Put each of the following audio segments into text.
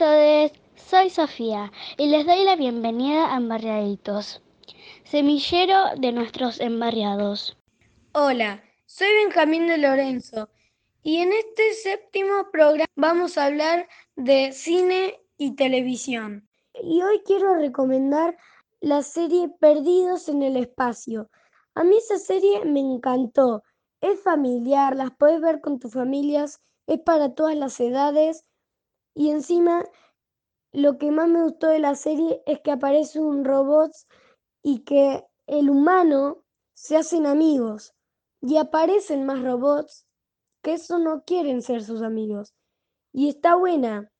Todos, soy Sofía y les doy la bienvenida a Embarriaditos, semillero de nuestros embarriados. Hola, soy Benjamín de Lorenzo y en este séptimo programa vamos a hablar de cine y televisión. Y hoy quiero recomendar la serie Perdidos en el Espacio. A mí esa serie me encantó. Es familiar, las puedes ver con tus familias, es para todas las edades y encima, lo que más me gustó de la serie es que aparece un robot y que el humano se hacen amigos y aparecen más robots que eso no quieren ser sus amigos. Y está buena.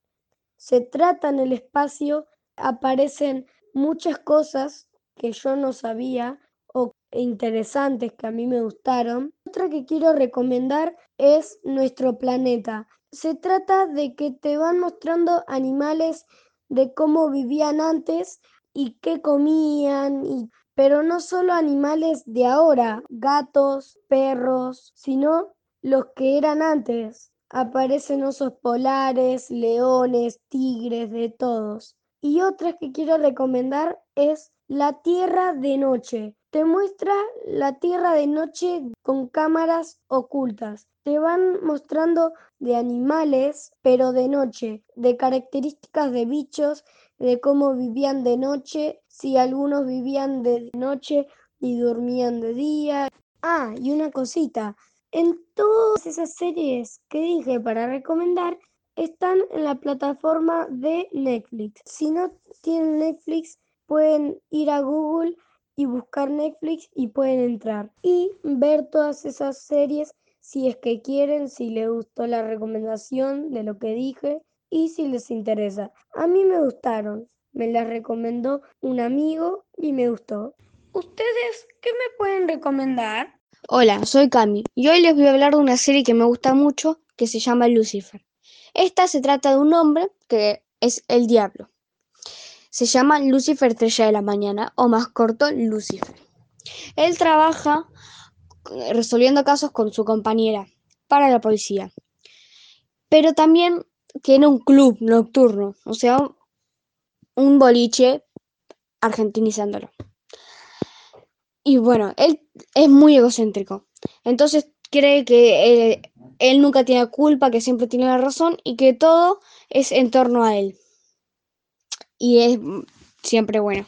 Se trata en el espacio, aparecen muchas cosas que yo no sabía o interesantes que a mí me gustaron. Otra que quiero recomendar es Nuestro Planeta. Se trata de que te van mostrando animales de cómo vivían antes y qué comían, y, pero no solo animales de ahora, gatos, perros, sino los que eran antes. Aparecen osos polares, leones, tigres, de todos. Y otras que quiero recomendar es La Tierra de Noche. Te muestra la Tierra de Noche con cámaras ocultas. Te van mostrando de animales, pero de noche, de características de bichos, de cómo vivían de noche, si algunos vivían de noche y dormían de día. Ah, y una cosita, en todas esas series que dije para recomendar, están en la plataforma de Netflix. Si no tienen Netflix, pueden ir a Google y buscar Netflix y pueden entrar y ver todas esas series si es que quieren, si les gustó la recomendación de lo que dije y si les interesa. A mí me gustaron, me las recomendó un amigo y me gustó. ¿Ustedes qué me pueden recomendar? Hola, soy Cami y hoy les voy a hablar de una serie que me gusta mucho que se llama Lucifer. Esta se trata de un hombre que es el diablo. Se llama Lucifer Estrella de la Mañana o más corto Lucifer. Él trabaja resolviendo casos con su compañera para la policía. Pero también tiene un club nocturno, o sea, un boliche argentinizándolo. Y bueno, él es muy egocéntrico. Entonces cree que él, él, nunca tiene culpa, que siempre tiene la razón y que todo es en torno a él. Y es siempre bueno.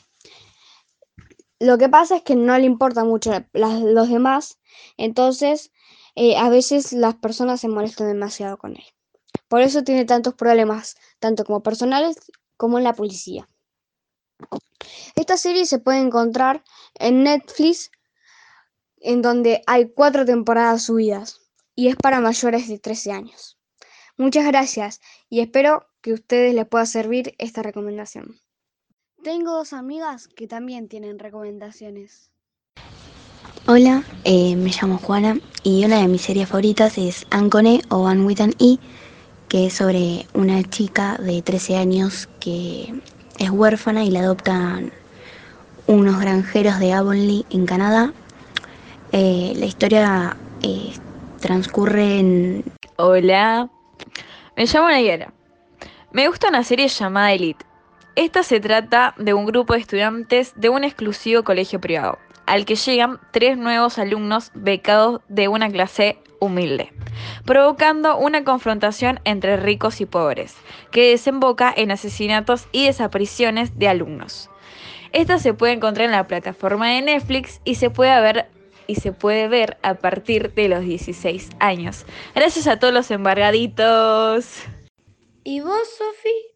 Lo que pasa es que no le importa mucho a los demás entonces, eh, a veces las personas se molestan demasiado con él. Por eso tiene tantos problemas, tanto como personales como en la policía. Esta serie se puede encontrar en Netflix, en donde hay cuatro temporadas subidas y es para mayores de 13 años. Muchas gracias y espero que a ustedes les pueda servir esta recomendación. Tengo dos amigas que también tienen recomendaciones. Hola, eh, me llamo Juana y una de mis series favoritas es Ancone o One with an E, que es sobre una chica de 13 años que es huérfana y la adoptan unos granjeros de Avonlea en Canadá. Eh, la historia eh, transcurre en... Hola, me llamo Nayara. Me gusta una serie llamada Elite. Esta se trata de un grupo de estudiantes de un exclusivo colegio privado al que llegan tres nuevos alumnos becados de una clase humilde, provocando una confrontación entre ricos y pobres, que desemboca en asesinatos y desapariciones de alumnos. Esta se puede encontrar en la plataforma de Netflix y se puede ver y se puede ver a partir de los 16 años. Gracias a todos los embargaditos. ¿Y vos, Sofi?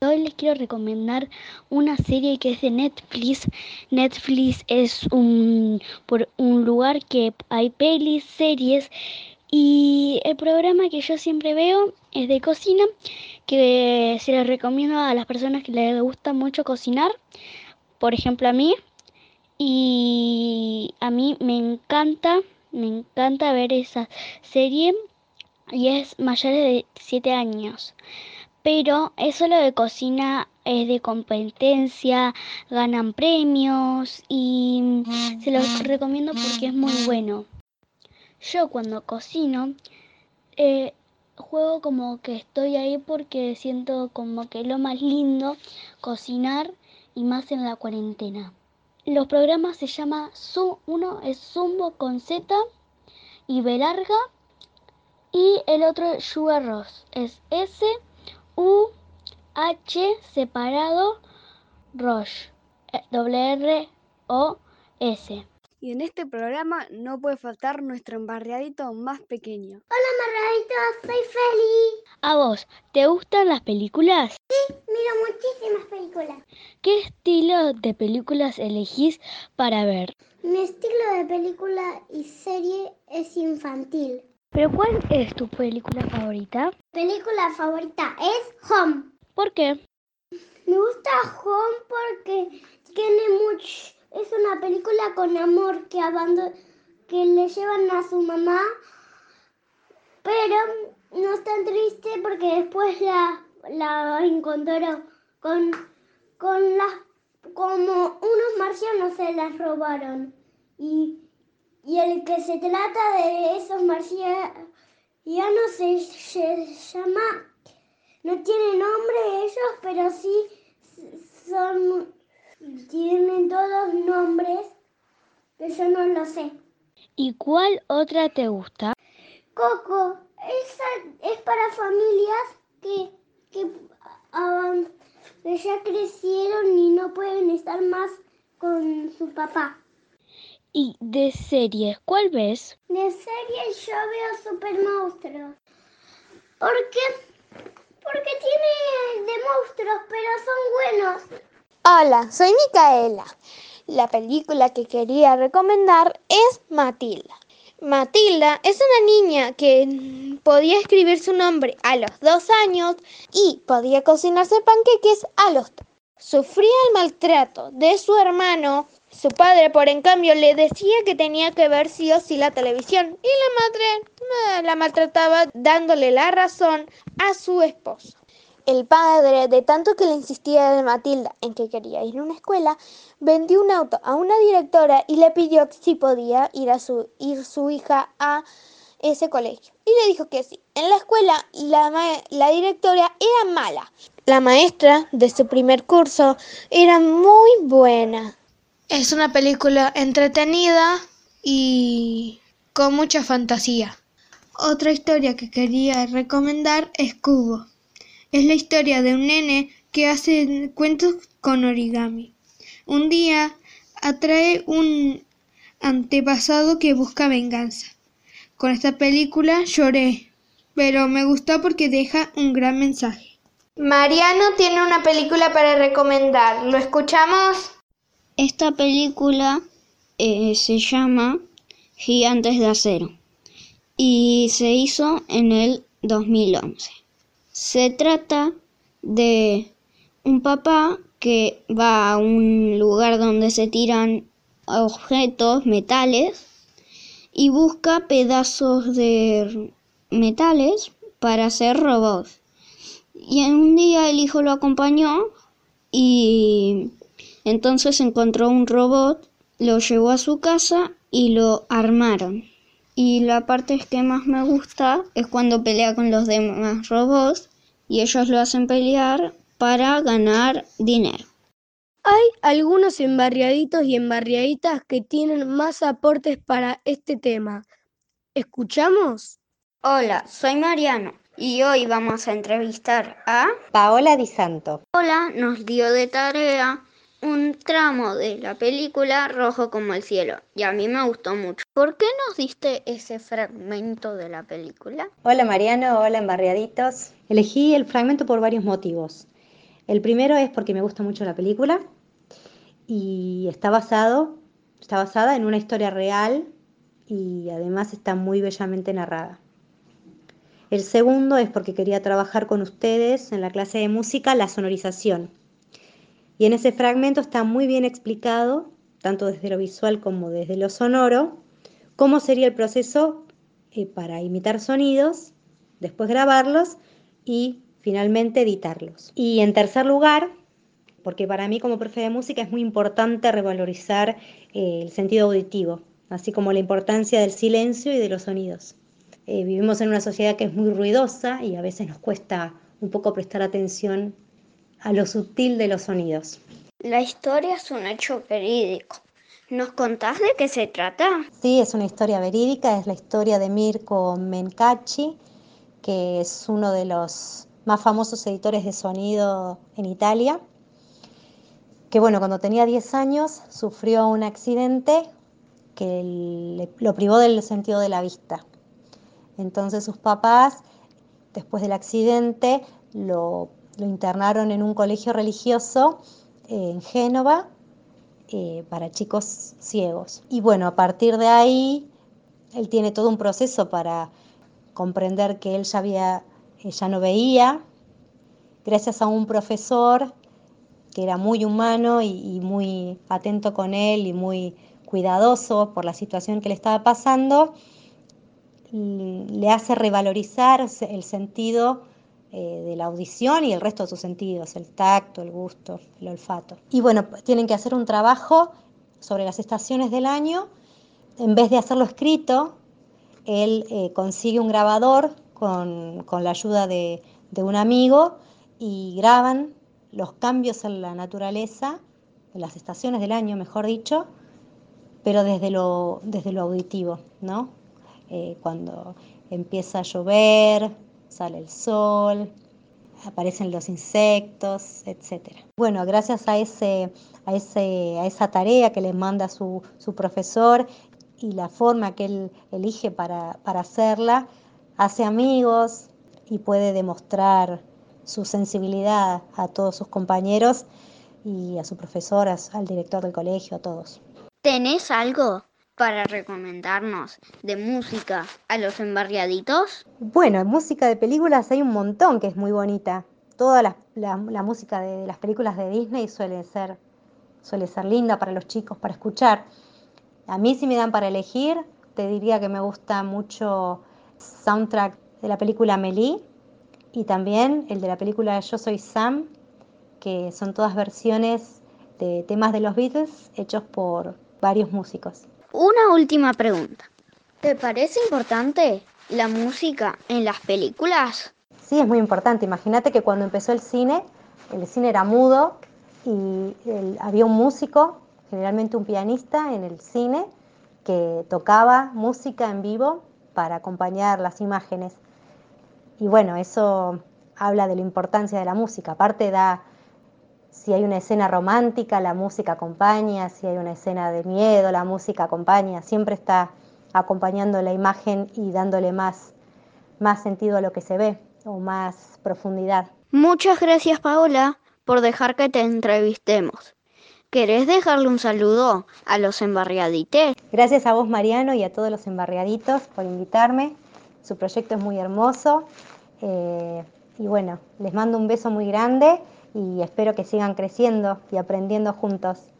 Hoy les quiero recomendar una serie que es de Netflix. Netflix es un, por un lugar que hay pelis, series y el programa que yo siempre veo es de cocina, que se les recomiendo a las personas que les gusta mucho cocinar, por ejemplo a mí. Y a mí me encanta, me encanta ver esa serie y es mayor de 7 años pero eso lo de cocina es de competencia, ganan premios y se los recomiendo porque es muy bueno. Yo cuando cocino, eh, juego como que estoy ahí porque siento como que es lo más lindo cocinar y más en la cuarentena. Los programas se llama uno es Zumbo con Z y B larga y el otro Sugar Ross. Es S U H separado Rosh. W R O S. Y en este programa no puede faltar nuestro embarriadito más pequeño. Hola embarriadito, soy Feli. ¿A vos te gustan las películas? Sí, miro muchísimas películas. ¿Qué estilo de películas elegís para ver? Mi estilo de película y serie es infantil. ¿Pero cuál es tu película favorita? Mi película favorita es Home. ¿Por qué? Me gusta Home porque tiene mucho es una película con amor que, que le llevan a su mamá, pero no es tan triste porque después la, la encontró con, con las como unos marcianos se las robaron. Y, y el que se trata de esos marcianos se, se llama no tiene nombre ellos pero sí son tienen todos nombres, pero yo no lo sé. ¿Y cuál otra te gusta? Coco. Esa es para familias que, que, que ya crecieron y no pueden estar más con su papá. ¿Y de series cuál ves? De series yo veo Super Monstruos. ¿Por qué? Porque tiene de monstruos, pero son buenos. Hola, soy Micaela. La película que quería recomendar es Matilda. Matilda es una niña que podía escribir su nombre a los dos años y podía cocinarse panqueques a los tres. Sufría el maltrato de su hermano. Su padre, por en cambio, le decía que tenía que ver sí o sí la televisión y la madre eh, la maltrataba dándole la razón a su esposo. El padre, de tanto que le insistía a Matilda en que quería ir a una escuela, vendió un auto a una directora y le pidió si podía ir, a su, ir su hija a ese colegio. Y le dijo que sí. En la escuela la, la directora era mala. La maestra de su primer curso era muy buena. Es una película entretenida y con mucha fantasía. Otra historia que quería recomendar es Cubo. Es la historia de un nene que hace cuentos con origami. Un día atrae un antepasado que busca venganza. Con esta película lloré, pero me gustó porque deja un gran mensaje. Mariano tiene una película para recomendar. ¿Lo escuchamos? Esta película eh, se llama Gigantes de Acero y se hizo en el 2011. Se trata de un papá que va a un lugar donde se tiran objetos, metales, y busca pedazos de metales para hacer robots. Y en un día el hijo lo acompañó y entonces encontró un robot, lo llevó a su casa y lo armaron. Y la parte que más me gusta es cuando pelea con los demás robots y ellos lo hacen pelear para ganar dinero. Hay algunos embarriaditos y embarriaditas que tienen más aportes para este tema. ¿Escuchamos? Hola, soy Mariano y hoy vamos a entrevistar a Paola Di Santo. Hola, nos dio de tarea un tramo de la película Rojo como el cielo y a mí me gustó mucho. ¿Por qué nos diste ese fragmento de la película? Hola Mariano, hola embarriaditos. Elegí el fragmento por varios motivos. El primero es porque me gusta mucho la película y está basado, está basada en una historia real y además está muy bellamente narrada. El segundo es porque quería trabajar con ustedes en la clase de música la sonorización y en ese fragmento está muy bien explicado, tanto desde lo visual como desde lo sonoro, cómo sería el proceso eh, para imitar sonidos, después grabarlos y finalmente editarlos. Y en tercer lugar, porque para mí como profe de música es muy importante revalorizar eh, el sentido auditivo, así como la importancia del silencio y de los sonidos. Eh, vivimos en una sociedad que es muy ruidosa y a veces nos cuesta un poco prestar atención a lo sutil de los sonidos. La historia es un hecho verídico. ¿Nos contás de qué se trata? Sí, es una historia verídica, es la historia de Mirko Mencaci, que es uno de los más famosos editores de sonido en Italia, que bueno, cuando tenía 10 años sufrió un accidente que lo privó del sentido de la vista. Entonces sus papás, después del accidente, lo, internaron en un colegio religioso eh, en Génova eh, para chicos ciegos. Y bueno, a partir de ahí, él tiene todo un proceso para comprender que él ya, había, ya no veía, gracias a un profesor que era muy humano y, muy atento con él y muy cuidadoso por la situación que le estaba pasando, le hace revalorizar el sentido eh, de la audición y el resto de sus sentidos, el tacto, el gusto, el olfato. Y bueno, tienen que hacer un trabajo sobre las estaciones del año. En vez de hacerlo escrito, él eh, consigue un grabador con, la ayuda de, de un amigo y graban los cambios en la naturaleza, en las estaciones del año, mejor dicho, pero desde lo, desde lo auditivo, ¿no? Eh, cuando empieza a llover, sale el sol, aparecen los insectos, etc. Bueno, gracias a, ese, a, ese, a esa tarea que le manda su, su profesor y la forma que él elige para, para hacerla, hace amigos y puede demostrar su sensibilidad a todos sus compañeros y a su profesoras, al director del colegio, a todos. ¿Tenés algo para recomendarnos de música a los embarriaditos? Bueno, en música de películas hay un montón que es muy bonita. Toda la, música de, las películas de Disney suele ser, suele ser linda para los chicos, para escuchar. A mí si me dan para elegir, te diría que me gusta mucho soundtrack de la película Melie y también el de la película Yo Soy Sam, que son todas versiones de temas de los Beatles hechos por varios músicos. Una última pregunta. ¿Te parece importante la música en las películas? Sí, es muy importante. Imagínate que cuando empezó el cine, el cine era mudo y había un músico, generalmente un pianista en el cine, que tocaba música en vivo para acompañar las imágenes. Y bueno, eso habla de la importancia de la música. Aparte da, si hay una escena romántica, la música acompaña, si hay una escena de miedo, la música acompaña, siempre está acompañando la imagen y dándole más, más sentido a lo que se ve o más profundidad. Muchas gracias Paola por dejar que te entrevistemos. ¿Querés dejarle un saludo a los embarriadites? Gracias a vos Mariano y a todos los embarriaditos por invitarme. Su proyecto es muy hermoso. Eh, y bueno, les mando un beso muy grande y espero que sigan creciendo y aprendiendo juntos.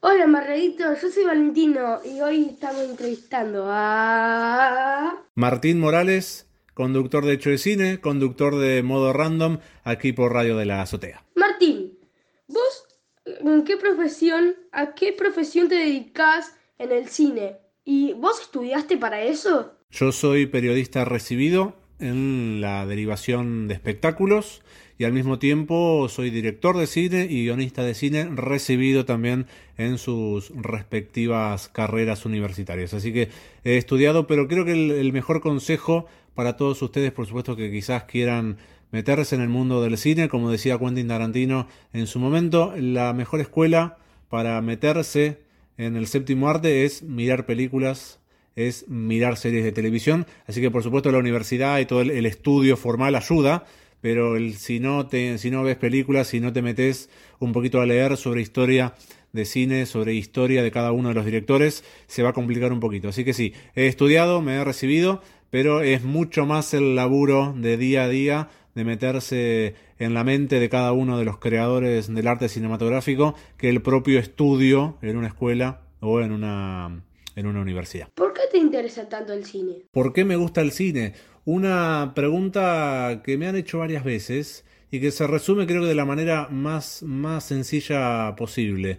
Hola Marredito, yo soy Valentino y hoy estamos entrevistando a... Martín Morales, conductor de Hecho de Cine, conductor de Modo Random, aquí por Radio de la Azotea. Martín, ¿vos en qué profesión, a qué profesión te dedicas en el cine? ¿Y vos estudiaste para eso? Yo soy periodista recibido en la derivación de espectáculos y al mismo tiempo soy director de cine y guionista de cine recibido también en sus respectivas carreras universitarias. Así que he estudiado, pero creo que el, mejor consejo para todos ustedes, por supuesto que quizás quieran meterse en el mundo del cine, como decía Quentin Tarantino en su momento, la mejor escuela para meterse en el séptimo arte es mirar películas es mirar series de televisión. Así que por supuesto la universidad y todo el, estudio formal ayuda, pero el, si, no te, si no ves películas, si no te metes un poquito a leer sobre historia de cine, sobre historia de cada uno de los directores, se va a complicar un poquito. Así que sí, he estudiado, me he recibido, pero es mucho más el laburo de día a día de meterse en la mente de cada uno de los creadores del arte cinematográfico que el propio estudio en una escuela o en una en una universidad. ¿Por qué te interesa tanto el cine? ¿Por qué me gusta el cine? Una pregunta que me han hecho varias veces y que se resume creo que de la manera más, más sencilla posible.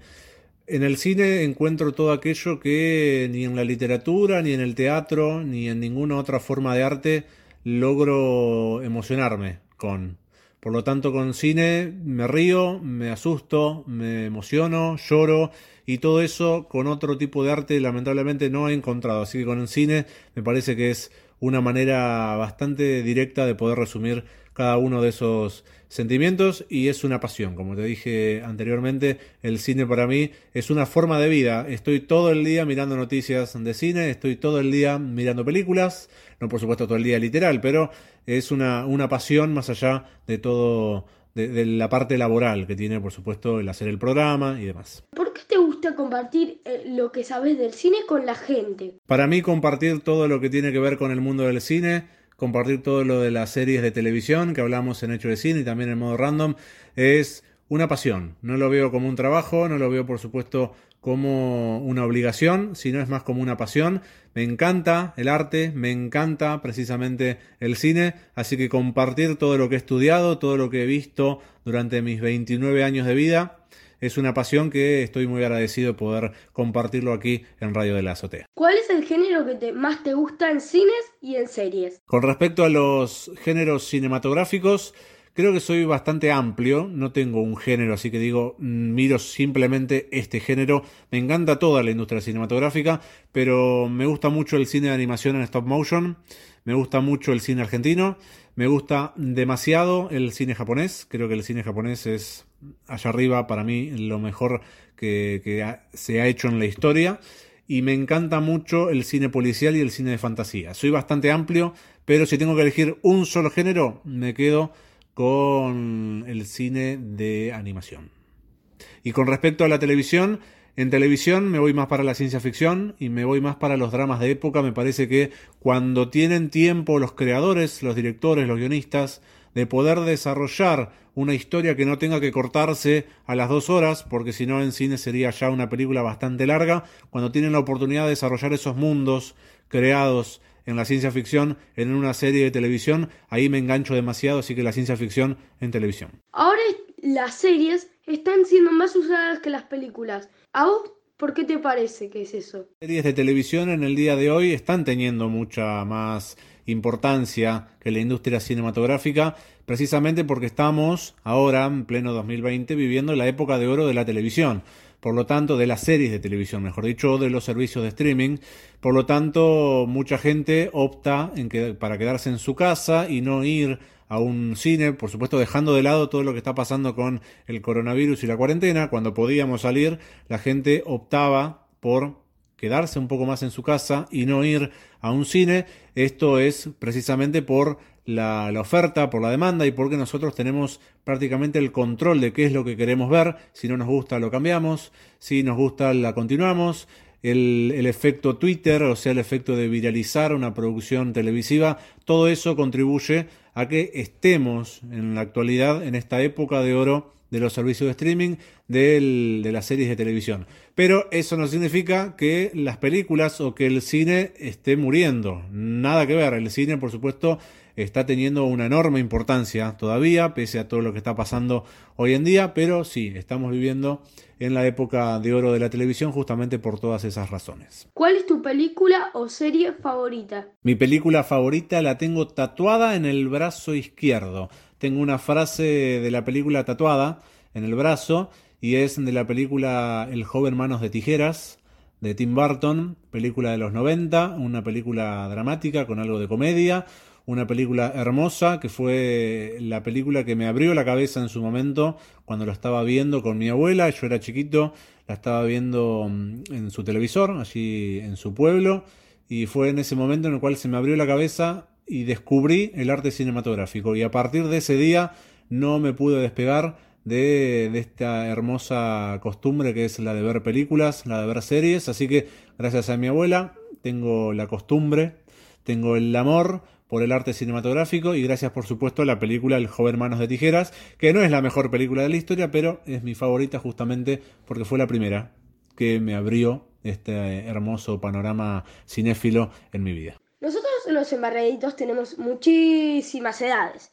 En el cine encuentro todo aquello que ni en la literatura, ni en el teatro, ni en ninguna otra forma de arte logro emocionarme con. Por lo tanto, con cine me río, me asusto, me emociono, lloro y todo eso con otro tipo de arte lamentablemente no he encontrado. Así que con el cine me parece que es una manera bastante directa de poder resumir cada uno de esos sentimientos y es una pasión. Como te dije anteriormente, el cine para mí es una forma de vida. Estoy todo el día mirando noticias de cine, estoy todo el día mirando películas, no por supuesto todo el día literal, pero es una, una pasión más allá de todo, de, la parte laboral que tiene por supuesto el hacer el programa y demás. ¿Por qué te gusta compartir eh, lo que sabes del cine con la gente? Para mí compartir todo lo que tiene que ver con el mundo del cine compartir todo lo de las series de televisión que hablamos en Hecho de Cine y también en modo random, es una pasión. No lo veo como un trabajo, no lo veo por supuesto como una obligación, sino es más como una pasión. Me encanta el arte, me encanta precisamente el cine, así que compartir todo lo que he estudiado, todo lo que he visto durante mis 29 años de vida, es una pasión que estoy muy agradecido de poder compartirlo aquí en Radio de la Azotea. ¿Cuál es el género que más te gusta en cines y en series? Con respecto a los géneros cinematográficos, creo que soy bastante amplio, no tengo un género, así que digo, mm, miro simplemente este género. Me encanta toda la industria cinematográfica, pero me gusta mucho el cine de animación en stop motion, me gusta mucho el cine argentino, me gusta demasiado el cine japonés, creo que el cine japonés es allá arriba para mí lo mejor que, se ha hecho en la historia. Y me encanta mucho el cine policial y el cine de fantasía. Soy bastante amplio, pero si tengo que elegir un solo género, me quedo con el cine de animación. Y con respecto a la televisión, en televisión me voy más para la ciencia ficción y me voy más para los dramas de época. Me parece que cuando tienen tiempo los creadores, los directores, los guionistas, de poder desarrollar una historia que no tenga que cortarse a las dos horas, porque si no en cine sería ya una película bastante larga, cuando tienen la oportunidad de desarrollar esos mundos creados en la ciencia ficción en una serie de televisión, ahí me engancho demasiado, así que la ciencia ficción en televisión. Ahora las series están siendo más usadas que las películas. ¿A vos por qué te parece que es eso? Las series de televisión en el día de hoy están teniendo mucha más importancia que la industria cinematográfica, precisamente porque estamos ahora, en pleno 2020, viviendo la época de oro de la televisión. Por lo tanto, de las series de televisión, mejor dicho, de los servicios de streaming. Por lo tanto, mucha gente opta para quedarse en su casa y no ir a un cine, por supuesto dejando de lado todo lo que está pasando con el coronavirus y la cuarentena. Cuando podíamos salir, la gente optaba por quedarse un poco más en su casa y no ir a un cine. Esto es precisamente por la, oferta, por la demanda y porque nosotros tenemos prácticamente el control de qué es lo que queremos ver. Si no nos gusta, lo cambiamos. Si nos gusta, la continuamos. El, el, efecto Twitter, o sea, el efecto de viralizar una producción televisiva, todo eso contribuye a que estemos en la actualidad, en esta época de oro de los servicios de streaming, de las series de televisión. Pero eso no significa que las películas o que el cine esté muriendo. Nada que ver. El cine, por supuesto, está teniendo una enorme importancia todavía, pese a todo lo que está pasando hoy en día, pero sí, estamos viviendo en la época de oro de la televisión justamente por todas esas razones. ¿Cuál es tu película o serie favorita? Mi película favorita la tengo tatuada en el brazo izquierdo. Tengo una frase de la película tatuada en el brazo y es de la película El joven manos de tijeras de Tim Burton, película de los 90, una película dramática con algo de comedia, una película hermosa que fue la película que me abrió la cabeza en su momento cuando lo estaba viendo con mi abuela, yo era chiquito, la estaba viendo mm, en su televisor, allí en su pueblo, y fue en ese momento en el cual se me abrió la cabeza y descubrí el arte cinematográfico. Y a partir de ese día no me pude despegar de, de, esta hermosa costumbre que es la de ver películas, la de ver series, así que gracias a mi abuela tengo la costumbre, tengo el amor por el arte cinematográfico y gracias por supuesto a la película El joven manos de tijeras, que no es la mejor película de la historia, pero es mi favorita justamente porque fue la primera que me abrió este hermoso panorama cinéfilo en mi vida. Nosotros los embarraditos tenemos muchísimas edades.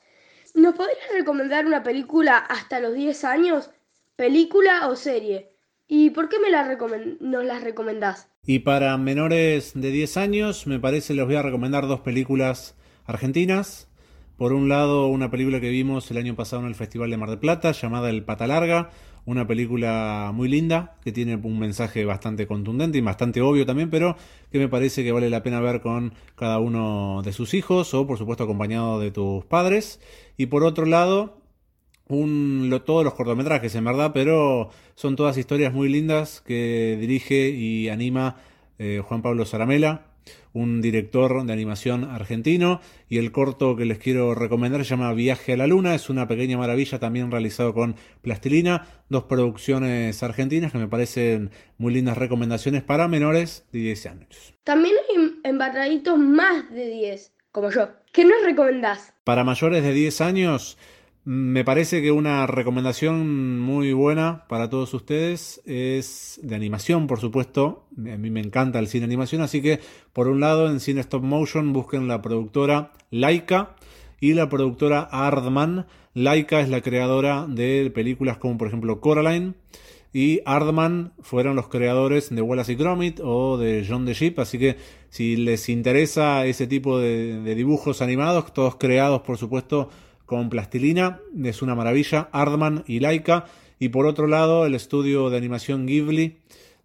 ¿Nos podrías recomendar una película hasta los 10 años? ¿Película o serie? ¿Y por qué me la nos las recomendás? Y para menores de 10 años, me parece les voy a recomendar dos películas argentinas. Por un lado, una película que vimos el año pasado en el Festival de Mar del Plata, llamada El Pata Larga, una película muy linda, que tiene un mensaje bastante contundente y bastante obvio también, pero que me parece que vale la pena ver con cada uno de sus hijos o por supuesto acompañado de tus padres. Y por otro lado, un, lo, todos los cortometrajes en verdad, pero son todas historias muy lindas que dirige y anima eh, Juan Pablo Zaramela, un director de animación argentino y el corto que les quiero recomendar se llama Viaje a la Luna, es una pequeña maravilla también realizado con plastilina, dos producciones argentinas que me parecen muy lindas recomendaciones para menores de 10 años. También hay embarraditos más de 10, como yo. ¿Qué nos recomendás? Para mayores de 10 años me parece que una recomendación muy buena para todos ustedes es de animación, por supuesto. A mí me encanta el cine animación, así que por un lado en cine stop motion busquen la productora Laika y la productora Ardman. Laika es la creadora de películas como por ejemplo Coraline y Ardman fueron los creadores de Wallace y Gromit o de John the Sheep, así que si les interesa ese tipo de, de dibujos animados, todos creados por supuesto con plastilina, es una maravilla, Ardman y Laika, y por otro lado el estudio de animación Ghibli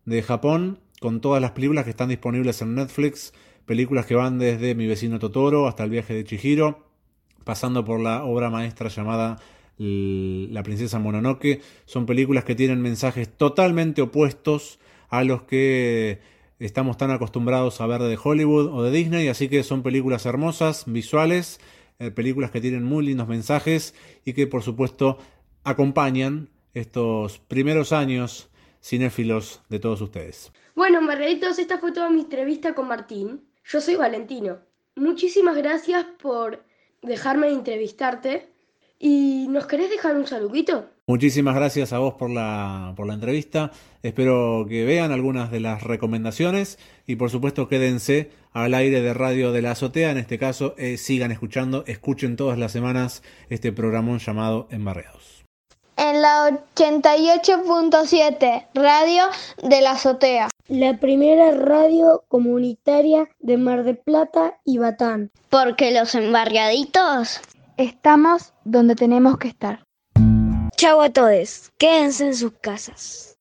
de Japón, con todas las películas que están disponibles en Netflix, películas que van desde Mi vecino Totoro hasta El viaje de Chihiro, pasando por la obra maestra llamada La princesa Mononoke, son películas que tienen mensajes totalmente opuestos a los que estamos tan acostumbrados a ver de Hollywood o de Disney, así que son películas hermosas, visuales, eh, películas que tienen muy lindos mensajes y que por supuesto acompañan estos primeros años cinéfilos de todos ustedes. Bueno, Margaritos, esta fue toda mi entrevista con Martín. Yo soy Valentino. Muchísimas gracias por dejarme entrevistarte. ¿Y nos querés dejar un saludito? Muchísimas gracias a vos por la, por la entrevista. Espero que vean algunas de las recomendaciones y por supuesto quédense al aire de Radio de la Azotea. En este caso, eh, sigan escuchando, escuchen todas las semanas este programón llamado Embarreados. En la 88.7, Radio de la Azotea. La primera radio comunitaria de Mar de Plata y Batán. Porque los embarriaditos Estamos donde tenemos que estar. Chau a todos, quédense en sus casas.